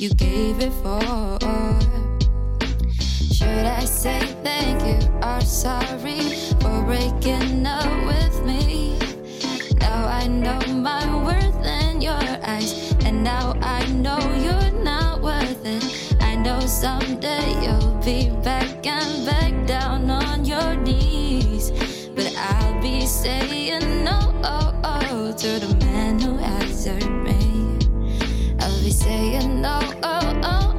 you gave it for. Should I say thank you or sorry for breaking up with me? Now I know my worth in your eyes, and now I know you're not worth it. I know someday you'll be back and back down on your knees, but I'll be saying no oh, oh, to the man who has hurt me. We saying no? Oh, oh.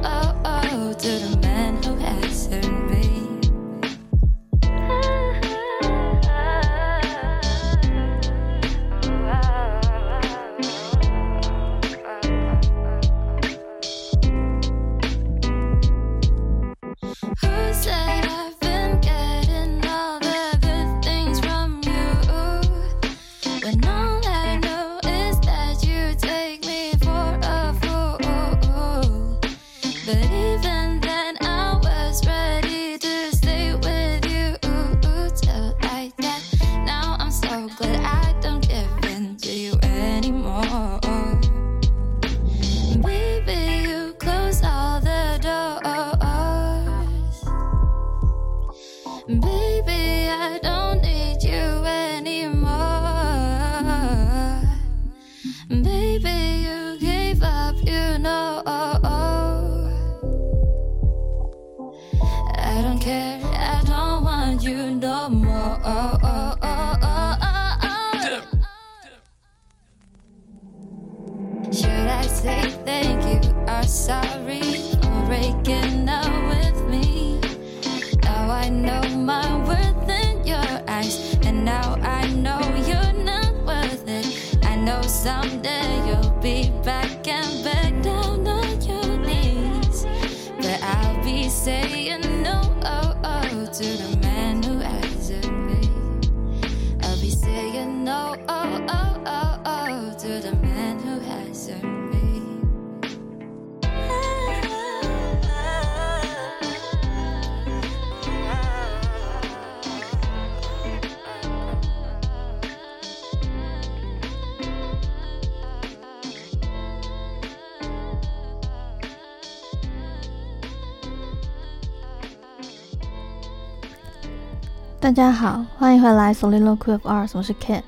Saying no oh, oh, oh, to the 大家好，欢迎回来 Soliloquy of Ours，我是 Kit。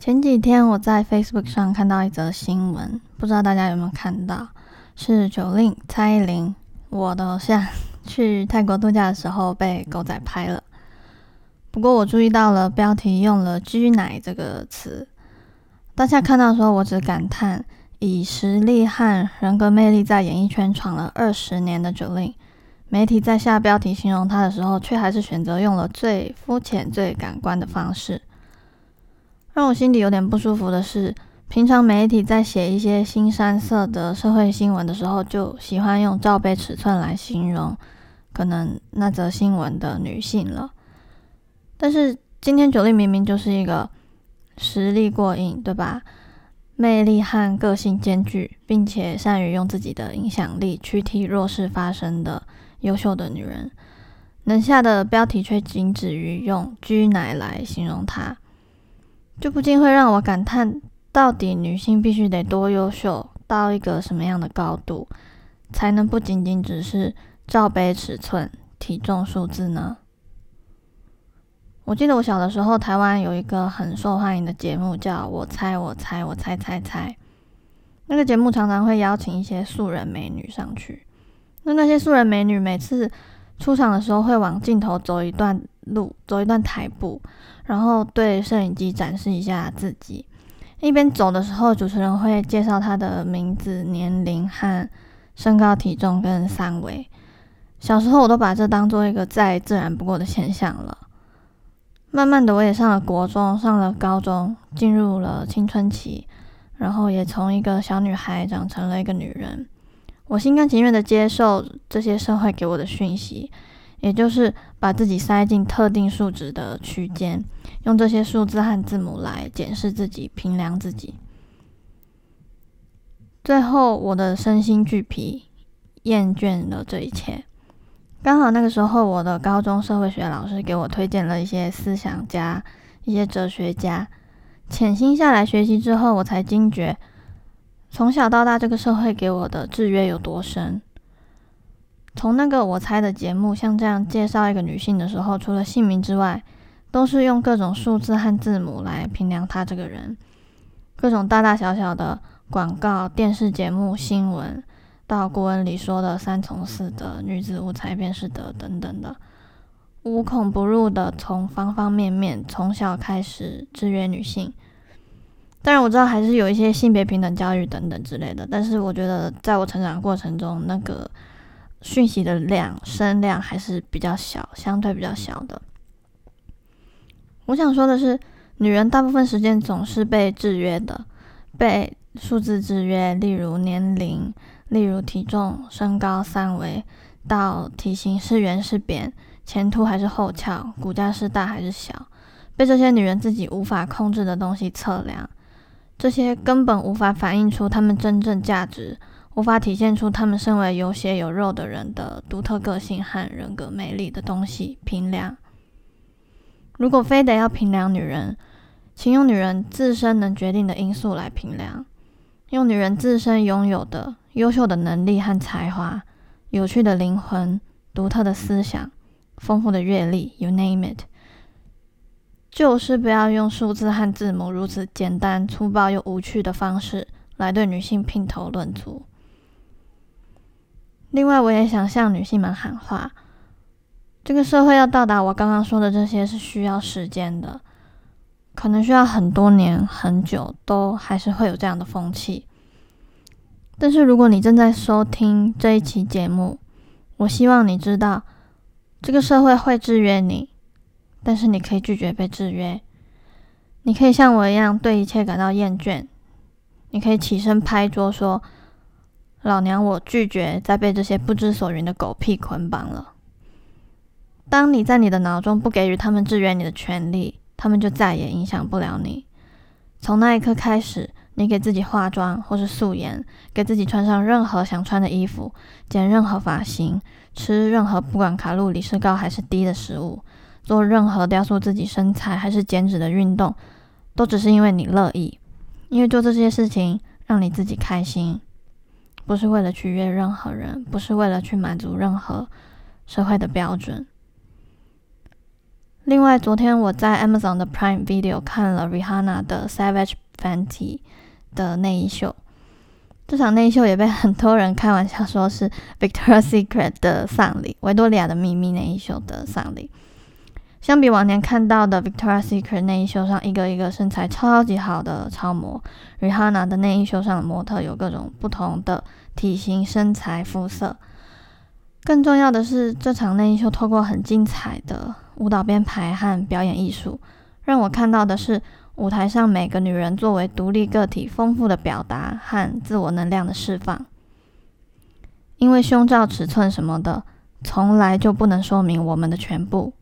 前几天我在 Facebook 上看到一则新闻，不知道大家有没有看到？是九令蔡依林，我的偶像，去泰国度假的时候被狗仔拍了。不过我注意到了标题用了“居奶”这个词，当下看到的时候，我只感叹：以实力和人格魅力在演艺圈闯了二十年的九令。媒体在下标题形容他的时候，却还是选择用了最肤浅、最感官的方式。让我心里有点不舒服的是，平常媒体在写一些新山色的社会新闻的时候，就喜欢用罩杯尺寸来形容可能那则新闻的女性了。但是今天九莉明明就是一个实力过硬，对吧？魅力和个性兼具，并且善于用自己的影响力去替弱势发声的。优秀的女人，能下的标题却仅止于用“居奶”来形容她，就不禁会让我感叹：到底女性必须得多优秀，到一个什么样的高度，才能不仅仅只是罩杯尺寸、体重数字呢？我记得我小的时候，台湾有一个很受欢迎的节目，叫我猜我猜我猜猜猜。那个节目常常会邀请一些素人美女上去。那那些素人美女每次出场的时候，会往镜头走一段路，走一段台步，然后对摄影机展示一下自己。一边走的时候，主持人会介绍她的名字、年龄和身高、体重跟三围。小时候我都把这当做一个再自然不过的现象了。慢慢的，我也上了国中，上了高中，进入了青春期，然后也从一个小女孩长成了一个女人。我心甘情愿的接受这些社会给我的讯息，也就是把自己塞进特定数值的区间，用这些数字和字母来检视自己、评量自己。最后，我的身心俱疲，厌倦了这一切。刚好那个时候，我的高中社会学老师给我推荐了一些思想家、一些哲学家。潜心下来学习之后，我才惊觉。从小到大，这个社会给我的制约有多深？从那个我猜的节目，像这样介绍一个女性的时候，除了姓名之外，都是用各种数字和字母来评量她这个人。各种大大小小的广告、电视节目、新闻，到古文里说的三从四德、女子无才便是德等等的，无孔不入的从方方面面从小开始制约女性。当然我知道还是有一些性别平等教育等等之类的，但是我觉得在我成长过程中，那个。讯息的量声量还是比较小，相对比较小的。我想说的是，女人大部分时间总是被制约的，被数字制约，例如年龄，例如体重、身高、三围，到体型是圆是扁，前凸还是后翘，骨架是大还是小，被这些女人自己无法控制的东西测量，这些根本无法反映出他们真正价值。无法体现出他们身为有血有肉的人的独特个性和人格魅力的东西评量。如果非得要评量女人，请用女人自身能决定的因素来评量，用女人自身拥有的优秀的能力和才华、有趣的灵魂、独特的思想、丰富的阅历，you name it，就是不要用数字和字母如此简单粗暴又无趣的方式来对女性评头论足。另外，我也想向女性们喊话：这个社会要到达我刚刚说的这些，是需要时间的，可能需要很多年、很久，都还是会有这样的风气。但是，如果你正在收听这一期节目，我希望你知道，这个社会会制约你，但是你可以拒绝被制约。你可以像我一样对一切感到厌倦，你可以起身拍桌说。老娘，我拒绝再被这些不知所云的狗屁捆绑了。当你在你的脑中不给予他们制约你的权利，他们就再也影响不了你。从那一刻开始，你给自己化妆或是素颜，给自己穿上任何想穿的衣服，剪任何发型，吃任何不管卡路里是高还是低的食物，做任何雕塑自己身材还是减脂的运动，都只是因为你乐意，因为做这些事情让你自己开心。不是为了取悦任何人，不是为了去满足任何社会的标准。另外，昨天我在 Amazon 的 Prime Video 看了 Rihanna 的 Savage Fenty 的内衣秀，这场内衣秀也被很多人开玩笑说是 Victoria Secret 的丧礼，维多利亚的秘密内衣秀的丧礼。相比往年看到的 Victoria Secret 内衣秀上一个一个身材超级好的超模，Rihanna 的内衣秀上的模特有各种不同的体型、身材、肤色。更重要的是，这场内衣秀透过很精彩的舞蹈编排和表演艺术，让我看到的是舞台上每个女人作为独立个体丰富的表达和自我能量的释放。因为胸罩尺寸什么的，从来就不能说明我们的全部。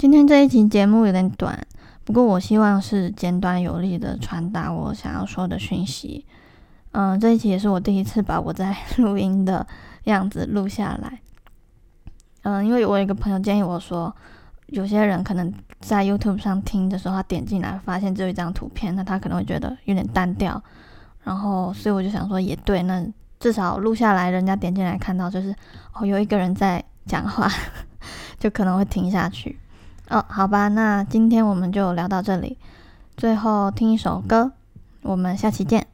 今天这一期节目有点短，不过我希望是简短有力的传达我想要说的讯息。嗯，这一期也是我第一次把我在录音的样子录下来。嗯，因为我有一个朋友建议我说，有些人可能在 YouTube 上听的时候，他点进来发现只有一张图片，那他可能会觉得有点单调。然后，所以我就想说，也对，那至少录下来，人家点进来看到就是哦，有一个人在讲话，就可能会听下去。哦，好吧，那今天我们就聊到这里。最后听一首歌，我们下期见。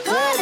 good.